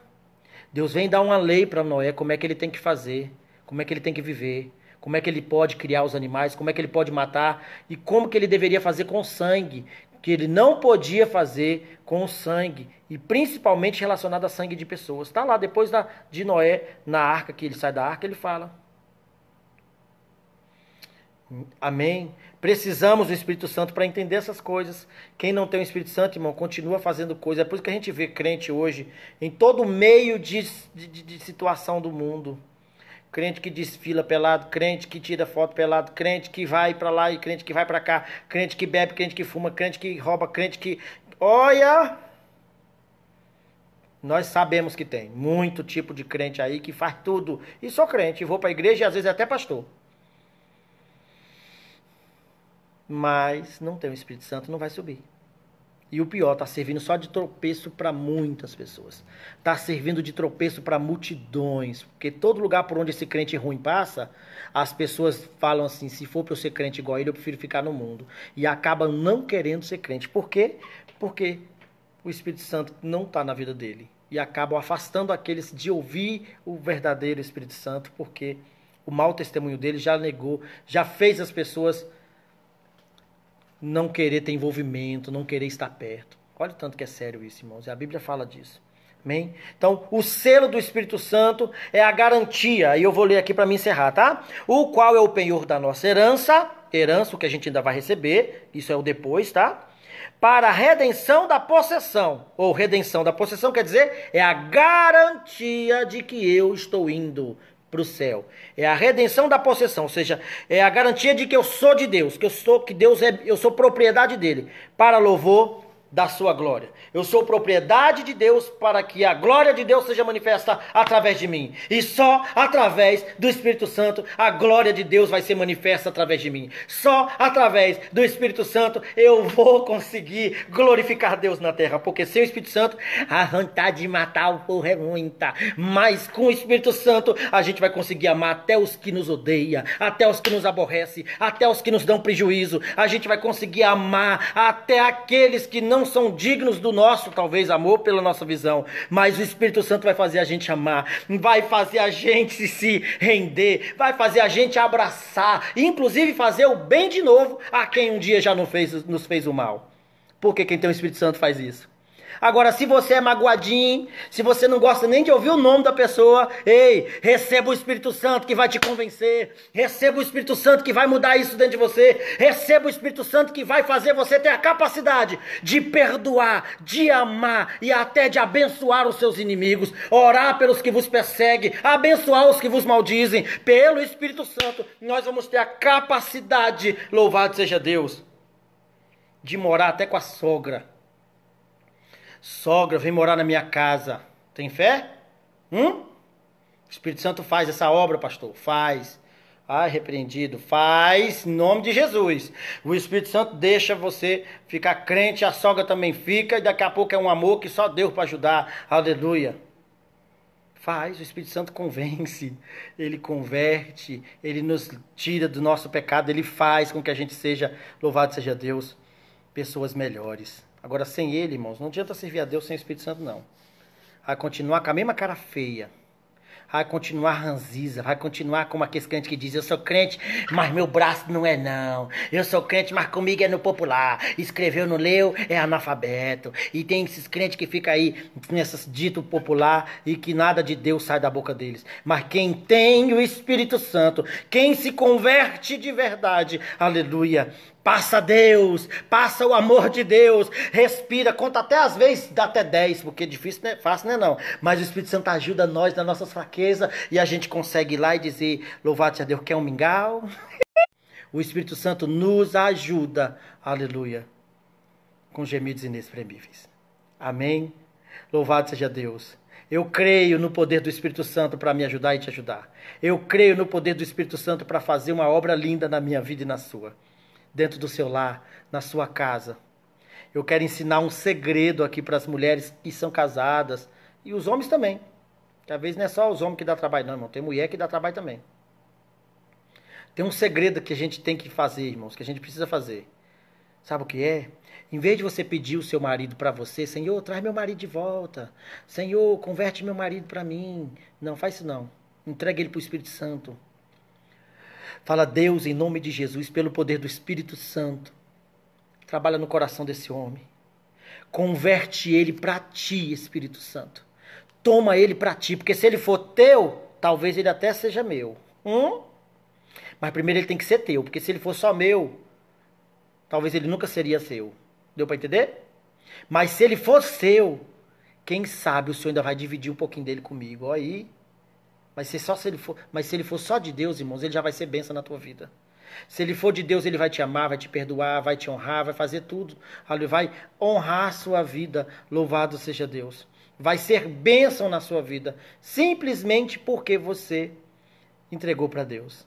Deus vem dar uma lei para Noé, como é que ele tem que fazer, como é que ele tem que viver, como é que ele pode criar os animais, como é que ele pode matar e como que ele deveria fazer com sangue, que ele não podia fazer com sangue, e principalmente relacionado a sangue de pessoas. Está lá, depois da, de Noé, na arca, que ele sai da arca, ele fala. Amém? Precisamos do Espírito Santo para entender essas coisas. Quem não tem o Espírito Santo, irmão, continua fazendo coisas. É por isso que a gente vê crente hoje em todo meio de, de, de situação do mundo. Crente que desfila pelado, crente que tira foto pelado, crente que vai para lá e crente que vai para cá, crente que bebe, crente que fuma, crente que rouba, crente que. Olha! Nós sabemos que tem muito tipo de crente aí que faz tudo. E sou crente, vou para a igreja e às vezes até pastor. Mas não tem o Espírito Santo, não vai subir. E o pior, está servindo só de tropeço para muitas pessoas. Está servindo de tropeço para multidões. Porque todo lugar por onde esse crente ruim passa, as pessoas falam assim: se for para eu ser crente igual ele, eu prefiro ficar no mundo. E acabam não querendo ser crente. Por quê? Porque o Espírito Santo não está na vida dele. E acabam afastando aqueles de ouvir o verdadeiro Espírito Santo, porque o mau testemunho dele já negou, já fez as pessoas não querer ter envolvimento, não querer estar perto. Olha o tanto que é sério isso, irmãos. E a Bíblia fala disso. Amém? Então, o selo do Espírito Santo é a garantia, e eu vou ler aqui para me encerrar, tá? O qual é o penhor da nossa herança, herança, o que a gente ainda vai receber, isso é o depois, tá? Para a redenção da possessão, ou redenção da possessão quer dizer, é a garantia de que eu estou indo para o céu. É a redenção da possessão, ou seja, é a garantia de que eu sou de Deus, que eu sou que Deus é, eu sou propriedade dele, para louvor da sua glória. Eu sou propriedade de Deus para que a glória de Deus seja manifesta através de mim. E só através do Espírito Santo a glória de Deus vai ser manifesta através de mim. Só através do Espírito Santo eu vou conseguir glorificar Deus na terra, porque sem o Espírito Santo a vontade de matar o povo é muita, mas com o Espírito Santo a gente vai conseguir amar até os que nos odeiam, até os que nos aborrecem, até os que nos dão prejuízo. A gente vai conseguir amar até aqueles que não não são dignos do nosso, talvez, amor pela nossa visão, mas o Espírito Santo vai fazer a gente amar, vai fazer a gente se render, vai fazer a gente abraçar, inclusive fazer o bem de novo a quem um dia já não fez, nos fez o mal. Porque quem tem o Espírito Santo faz isso. Agora, se você é magoadinho, se você não gosta nem de ouvir o nome da pessoa, ei, receba o Espírito Santo que vai te convencer. Receba o Espírito Santo que vai mudar isso dentro de você. Receba o Espírito Santo que vai fazer você ter a capacidade de perdoar, de amar e até de abençoar os seus inimigos. Orar pelos que vos perseguem, abençoar os que vos maldizem. Pelo Espírito Santo, nós vamos ter a capacidade, louvado seja Deus, de morar até com a sogra Sogra, vem morar na minha casa. Tem fé? Hum? O Espírito Santo faz essa obra, pastor. Faz. Ai, repreendido. Faz em nome de Jesus. O Espírito Santo deixa você ficar crente, a sogra também fica, e daqui a pouco é um amor que só Deus para ajudar. Aleluia. Faz, o Espírito Santo convence, ele converte, ele nos tira do nosso pecado, ele faz com que a gente seja, louvado seja Deus, pessoas melhores. Agora, sem ele, irmãos, não adianta servir a Deus sem o Espírito Santo, não. Vai continuar com a mesma cara feia. Vai continuar ranziza, vai continuar como aquele crente que diz: Eu sou crente, mas meu braço não é não. Eu sou crente, mas comigo é no popular. Escreveu, não leu, é analfabeto. E tem esses crentes que ficam aí nessas dito popular e que nada de Deus sai da boca deles. Mas quem tem o Espírito Santo, quem se converte de verdade, aleluia, Passa Deus, passa o amor de Deus, respira, conta até às vezes, dá até 10, porque difícil, né? Fácil, né? Não. Mas o Espírito Santo ajuda nós nas nossas fraquezas e a gente consegue ir lá e dizer: Louvado seja Deus, quer um mingau? *laughs* o Espírito Santo nos ajuda, aleluia, com gemidos inexprimíveis. Amém? Louvado seja Deus. Eu creio no poder do Espírito Santo para me ajudar e te ajudar. Eu creio no poder do Espírito Santo para fazer uma obra linda na minha vida e na sua dentro do seu lar, na sua casa. Eu quero ensinar um segredo aqui para as mulheres que são casadas e os homens também. Talvez não é só os homens que dá trabalho, não, irmão. Tem mulher que dá trabalho também. Tem um segredo que a gente tem que fazer, irmãos, que a gente precisa fazer. Sabe o que é? Em vez de você pedir o seu marido para você, Senhor, traz meu marido de volta. Senhor, converte meu marido para mim. Não, faz isso não. Entrega ele para o Espírito Santo. Fala, Deus, em nome de Jesus, pelo poder do Espírito Santo. Trabalha no coração desse homem. Converte ele para ti, Espírito Santo. Toma ele para ti, porque se ele for teu, talvez ele até seja meu. Hum? Mas primeiro ele tem que ser teu, porque se ele for só meu, talvez ele nunca seria seu. Deu para entender? Mas se ele for seu, quem sabe o Senhor ainda vai dividir um pouquinho dele comigo. Aí mas se, só se ele for, mas se ele for só de Deus, irmãos, ele já vai ser bênção na tua vida. Se ele for de Deus, ele vai te amar, vai te perdoar, vai te honrar, vai fazer tudo. Ele vai honrar a sua vida. Louvado seja Deus. Vai ser bênção na sua vida, simplesmente porque você entregou para Deus.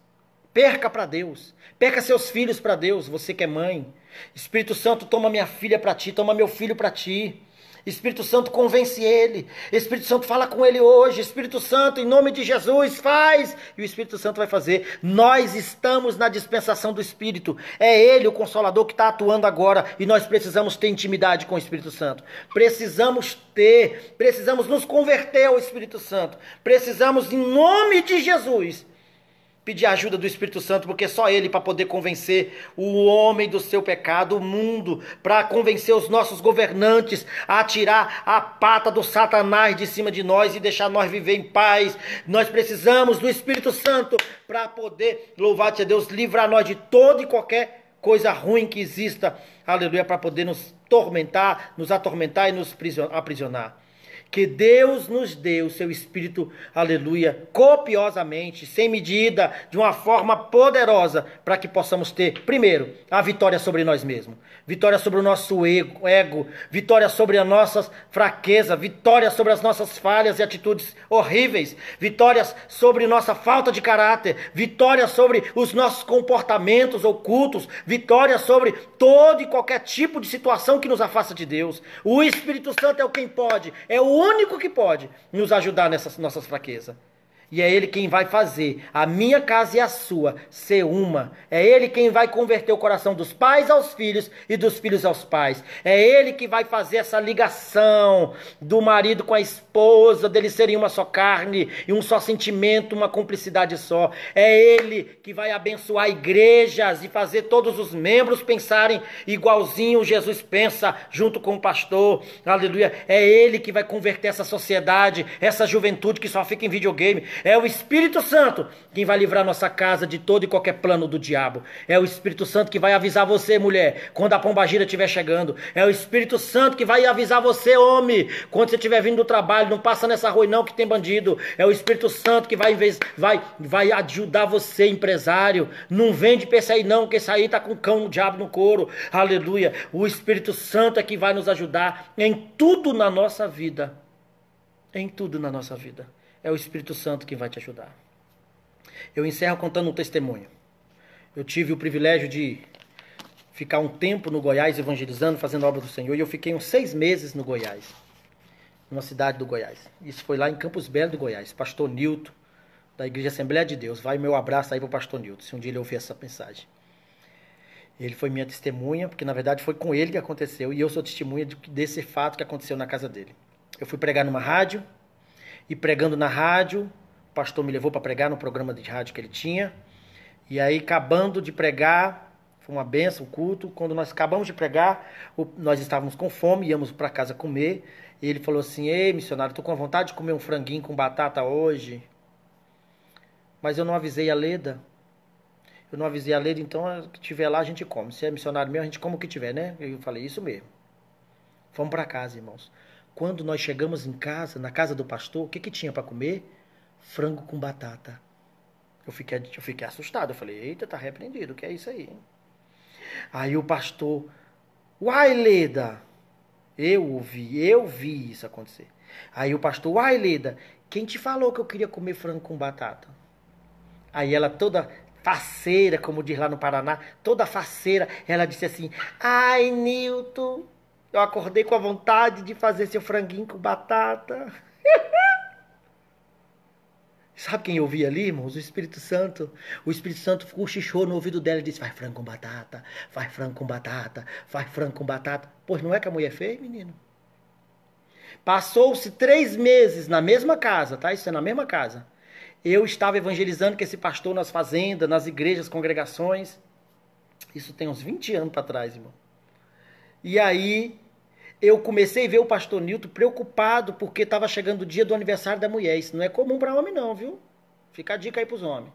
Perca para Deus. Perca seus filhos para Deus, você que é mãe. Espírito Santo, toma minha filha para ti, toma meu filho para ti. Espírito Santo convence ele. Espírito Santo fala com ele hoje. Espírito Santo, em nome de Jesus, faz. E o Espírito Santo vai fazer. Nós estamos na dispensação do Espírito. É ele o consolador que está atuando agora. E nós precisamos ter intimidade com o Espírito Santo. Precisamos ter. Precisamos nos converter ao Espírito Santo. Precisamos, em nome de Jesus, pedir ajuda do Espírito Santo, porque só Ele para poder convencer o homem do seu pecado, o mundo, para convencer os nossos governantes a tirar a pata do Satanás de cima de nós e deixar nós viver em paz. Nós precisamos do Espírito Santo para poder, louvar-te a Deus, livrar nós de toda e qualquer coisa ruim que exista, aleluia, para poder nos tormentar, nos atormentar e nos aprisionar que Deus nos dê o seu Espírito, aleluia, copiosamente, sem medida, de uma forma poderosa, para que possamos ter, primeiro, a vitória sobre nós mesmos, vitória sobre o nosso ego, ego vitória sobre as nossas fraquezas, vitória sobre as nossas falhas e atitudes horríveis, vitórias sobre nossa falta de caráter, vitória sobre os nossos comportamentos ocultos, vitória sobre todo e qualquer tipo de situação que nos afasta de Deus. O Espírito Santo é o quem pode, é o único que pode nos ajudar nessas nossas fraquezas. E é Ele quem vai fazer a minha casa e a sua ser uma. É Ele quem vai converter o coração dos pais aos filhos e dos filhos aos pais. É Ele que vai fazer essa ligação do marido com a esposa, deles serem uma só carne e um só sentimento, uma cumplicidade só. É Ele que vai abençoar igrejas e fazer todos os membros pensarem igualzinho Jesus pensa, junto com o pastor. Aleluia. É Ele que vai converter essa sociedade, essa juventude que só fica em videogame. É o Espírito Santo quem vai livrar nossa casa de todo e qualquer plano do diabo. É o Espírito Santo que vai avisar você, mulher, quando a pombagira estiver chegando. É o Espírito Santo que vai avisar você, homem, quando você estiver vindo do trabalho. Não passa nessa rua não que tem bandido. É o Espírito Santo que vai, vai, vai ajudar você, empresário. Não vende pra esse aí não, que esse aí tá com cão, o diabo no couro. Aleluia. O Espírito Santo é que vai nos ajudar em tudo na nossa vida. Em tudo na nossa vida é o Espírito Santo que vai te ajudar. Eu encerro contando um testemunho. Eu tive o privilégio de ficar um tempo no Goiás evangelizando, fazendo obra do Senhor, e eu fiquei uns seis meses no Goiás, numa cidade do Goiás. Isso foi lá em Campos Belo do Goiás. Pastor Nilton, da Igreja Assembleia de Deus. Vai meu abraço aí para o pastor Nilton, se um dia ele ouvir essa mensagem. Ele foi minha testemunha, porque na verdade foi com ele que aconteceu, e eu sou testemunha desse fato que aconteceu na casa dele. Eu fui pregar numa rádio, e pregando na rádio. O pastor me levou para pregar no programa de rádio que ele tinha. E aí, acabando de pregar, foi uma benção o culto. Quando nós acabamos de pregar, nós estávamos com fome, íamos para casa comer. E ele falou assim: Ei, missionário, estou com vontade de comer um franguinho com batata hoje. Mas eu não avisei a Leda. Eu não avisei a Leda, então o que tiver lá a gente come. Se é missionário mesmo, a gente come o que tiver, né? Eu falei: Isso mesmo. Vamos para casa, irmãos. Quando nós chegamos em casa, na casa do pastor, o que, que tinha para comer? Frango com batata. Eu fiquei, eu fiquei assustado. Eu falei, eita, tá repreendido, o que é isso aí? Aí o pastor, uai, Leda. Eu ouvi, eu vi isso acontecer. Aí o pastor, uai, Leda, quem te falou que eu queria comer frango com batata? Aí ela toda faceira, como diz lá no Paraná, toda faceira, ela disse assim: Ai, Nilton, eu acordei com a vontade de fazer seu franguinho com batata. *laughs* Sabe quem eu vi ali, irmãos? O Espírito Santo. O Espírito Santo cochichou no ouvido dela e disse: Faz frango com batata, faz frango com batata, faz frango com batata. Pois não é que a mulher fez, menino? Passou-se três meses na mesma casa, tá? Isso é na mesma casa. Eu estava evangelizando com esse pastor nas fazendas, nas igrejas, congregações. Isso tem uns 20 anos para trás, irmão. E aí eu comecei a ver o pastor Nilton preocupado porque estava chegando o dia do aniversário da mulher. Isso não é comum para homem não, viu? Fica a dica aí para os homens.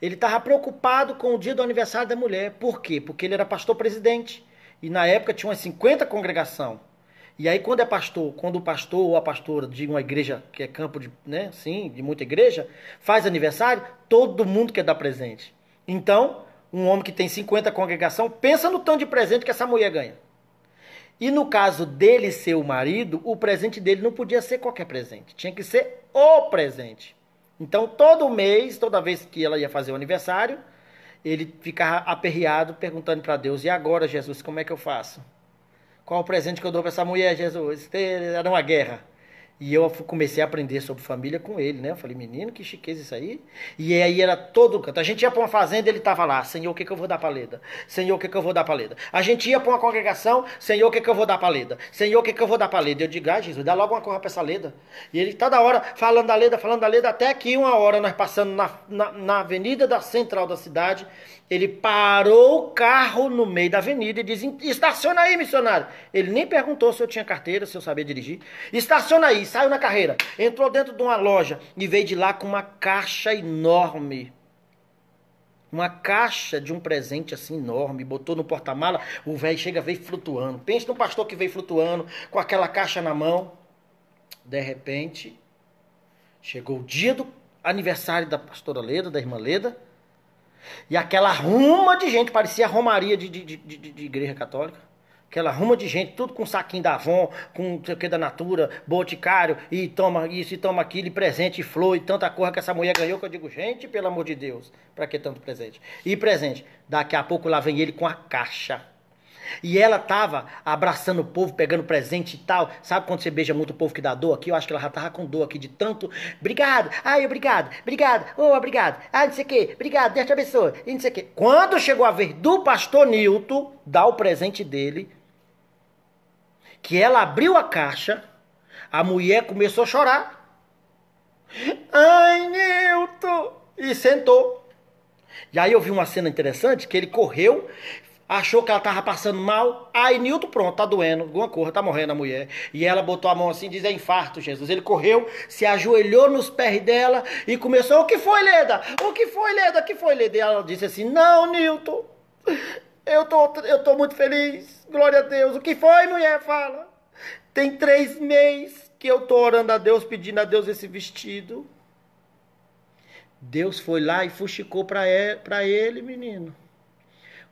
Ele estava preocupado com o dia do aniversário da mulher. Por quê? Porque ele era pastor presidente. E na época tinha umas 50 congregação. E aí quando é pastor, quando o pastor ou a pastora de uma igreja que é campo de, né, sim, de muita igreja, faz aniversário, todo mundo quer dar presente. Então, um homem que tem 50 congregação, pensa no tanto de presente que essa mulher ganha. E no caso dele ser o marido, o presente dele não podia ser qualquer presente, tinha que ser o presente. Então, todo mês, toda vez que ela ia fazer o aniversário, ele ficava aperreado perguntando para Deus: E agora, Jesus, como é que eu faço? Qual o presente que eu dou para essa mulher, Jesus? Era uma guerra. E eu comecei a aprender sobre família com ele, né? Eu falei, menino, que chiqueza isso aí. E aí era todo canto. A gente ia para uma fazenda, ele tava lá, Senhor, o que, que eu vou dar para Leda? Senhor, o que, que eu vou dar para Leda? A gente ia para uma congregação, Senhor, o que, que eu vou dar para Leda? Senhor, o que, que eu vou dar para Leda? Eu digo, ah, Jesus, dá logo uma coisa para essa Leda. E ele toda hora falando da Leda, falando da Leda, até que uma hora nós passando na, na, na avenida da central da cidade, ele parou o carro no meio da avenida e disse: Estaciona aí, missionário. Ele nem perguntou se eu tinha carteira, se eu sabia dirigir. Estaciona aí, saiu na carreira. Entrou dentro de uma loja e veio de lá com uma caixa enorme. Uma caixa de um presente assim enorme, botou no porta-mala, o velho chega, veio flutuando. Pense no pastor que veio flutuando, com aquela caixa na mão. De repente, chegou o dia do aniversário da pastora Leda, da irmã Leda. E aquela ruma de gente, parecia romaria de, de, de, de, de igreja católica. Aquela ruma de gente, tudo com saquinho da Avon, com não sei o que da Natura, boticário, e toma isso, e toma aquilo, e presente, e flor, e tanta coisa que essa mulher ganhou, que eu digo, gente, pelo amor de Deus, para que tanto presente? E presente, daqui a pouco lá vem ele com a caixa e ela tava abraçando o povo, pegando presente e tal. Sabe quando você beija muito o povo que dá dor aqui? Eu acho que ela tava com dor aqui de tanto. Obrigado, ai, obrigado, obrigado, oh, obrigado, ai, não sei o quê, obrigado, Deus te abençoe, e não sei o quê. Quando chegou a vez do pastor Nilton dar o presente dele, que ela abriu a caixa, a mulher começou a chorar. Ai, Nilton! E sentou. E aí eu vi uma cena interessante que ele correu, achou que ela tava passando mal. Aí Nilton, pronto, tá doendo, alguma coisa, tá morrendo a mulher. E ela botou a mão assim, diz: é infarto, Jesus. Ele correu, se ajoelhou nos pés dela e começou: O que foi, Leda? O que foi, Leda? O que foi, Leda? E ela disse assim: Não, Nilton, eu tô, eu tô muito feliz, glória a Deus. O que foi, mulher? Fala. Tem três meses que eu tô orando a Deus, pedindo a Deus esse vestido. Deus foi lá e fuxicou para ele, ele, menino.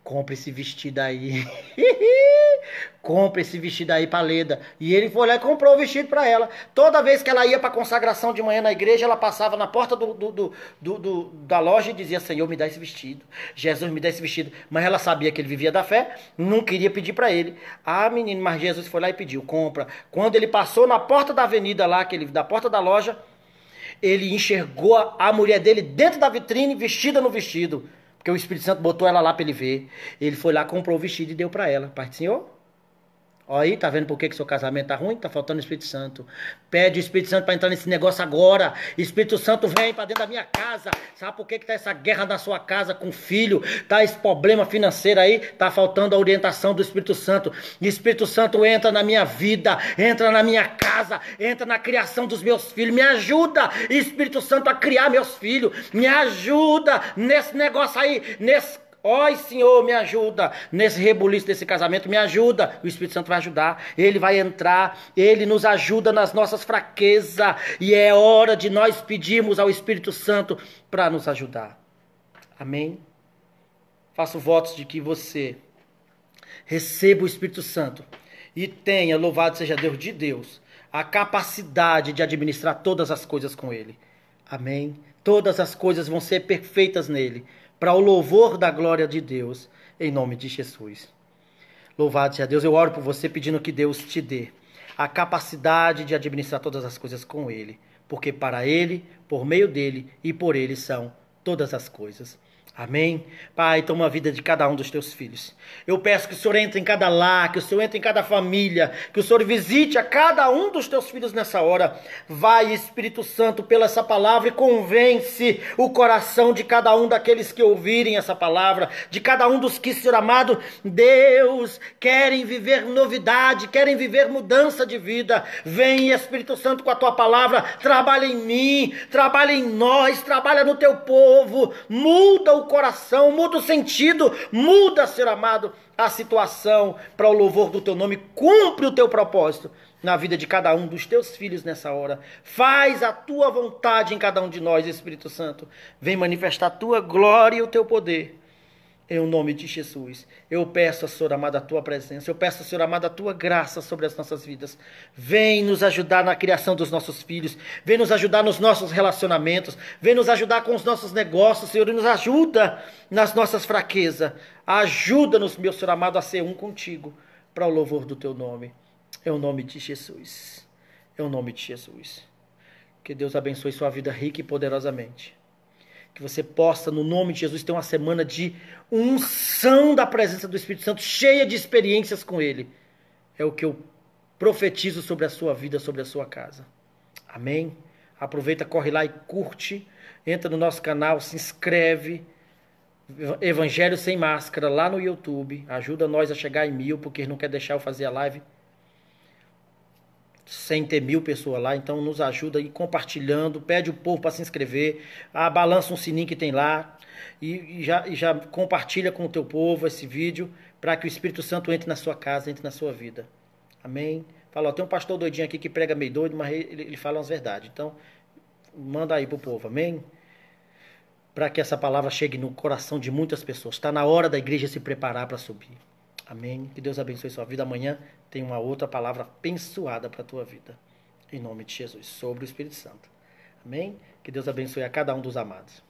Compre esse vestido aí. *laughs* Compre esse vestido aí pra Leda. E ele foi lá e comprou o vestido para ela. Toda vez que ela ia pra consagração de manhã na igreja, ela passava na porta do, do, do, do, da loja e dizia: Senhor, me dá esse vestido. Jesus, me dá esse vestido. Mas ela sabia que ele vivia da fé, não queria pedir para ele. Ah, menino, mas Jesus foi lá e pediu: compra. Quando ele passou na porta da avenida lá, que ele, da porta da loja, ele enxergou a mulher dele dentro da vitrine, vestida no vestido. Porque o Espírito Santo botou ela lá para ele ver. Ele foi lá, comprou o vestido e deu para ela. Pai Senhor, Olha aí, tá vendo por que, que seu casamento tá ruim? Tá faltando o Espírito Santo. Pede o Espírito Santo para entrar nesse negócio agora. Espírito Santo vem para dentro da minha casa. Sabe por que, que tá essa guerra na sua casa com o filho? Tá esse problema financeiro aí? Tá faltando a orientação do Espírito Santo. Espírito Santo entra na minha vida, entra na minha casa, entra na criação dos meus filhos. Me ajuda, Espírito Santo, a criar meus filhos. Me ajuda nesse negócio aí, nesse Ó, Senhor, me ajuda nesse rebuliço desse casamento, me ajuda. O Espírito Santo vai ajudar, ele vai entrar, ele nos ajuda nas nossas fraquezas, e é hora de nós pedirmos ao Espírito Santo para nos ajudar. Amém? Faço votos de que você receba o Espírito Santo e tenha, louvado seja Deus de Deus, a capacidade de administrar todas as coisas com Ele. Amém? Todas as coisas vão ser perfeitas nele para o louvor da glória de Deus, em nome de Jesus. Louvado seja Deus, eu oro por você pedindo que Deus te dê a capacidade de administrar todas as coisas com Ele, porque para Ele, por meio dele e por Ele são todas as coisas. Amém? Pai, toma a vida de cada um dos teus filhos. Eu peço que o Senhor entre em cada lar, que o Senhor entre em cada família, que o Senhor visite a cada um dos teus filhos nessa hora. Vai, Espírito Santo, pela essa palavra e convence o coração de cada um daqueles que ouvirem essa palavra, de cada um dos que, Senhor amado, Deus, querem viver novidade, querem viver mudança de vida. Vem, Espírito Santo, com a tua palavra, trabalha em mim, trabalha em nós, trabalha no teu povo, muda o o coração, muda o sentido, muda, ser amado, a situação para o louvor do teu nome, cumpre o teu propósito na vida de cada um dos teus filhos nessa hora. Faz a tua vontade em cada um de nós, Espírito Santo. Vem manifestar a tua glória e o teu poder em o nome de Jesus. Eu peço, Senhor amado, a tua presença. Eu peço, Senhor amado, a tua graça sobre as nossas vidas. Vem nos ajudar na criação dos nossos filhos. Vem nos ajudar nos nossos relacionamentos. Vem nos ajudar com os nossos negócios, Senhor. E nos ajuda nas nossas fraquezas. Ajuda-nos, meu Senhor amado, a ser um contigo para o louvor do teu nome. Em o nome de Jesus. É o nome de Jesus. Que Deus abençoe sua vida rica e poderosamente. Que você possa, no nome de Jesus, ter uma semana de unção da presença do Espírito Santo, cheia de experiências com Ele. É o que eu profetizo sobre a sua vida, sobre a sua casa. Amém? Aproveita, corre lá e curte. Entra no nosso canal, se inscreve. Evangelho Sem Máscara lá no YouTube. Ajuda nós a chegar em mil, porque não quer deixar eu fazer a live sem ter mil pessoas lá. Então nos ajuda aí compartilhando. Pede o povo para se inscrever. Ah, balança um sininho que tem lá. E, e já, e já compartilha com o teu povo esse vídeo para que o Espírito Santo entre na sua casa, entre na sua vida. Amém? Fala, ó, tem um pastor doidinho aqui que prega meio doido, mas ele, ele fala as verdades. Então, manda aí pro povo, amém? Para que essa palavra chegue no coração de muitas pessoas. Está na hora da igreja se preparar para subir. Amém? Que Deus abençoe sua vida. Amanhã tem uma outra palavra abençoada para a tua vida. Em nome de Jesus, sobre o Espírito Santo. Amém? Que Deus abençoe a cada um dos amados.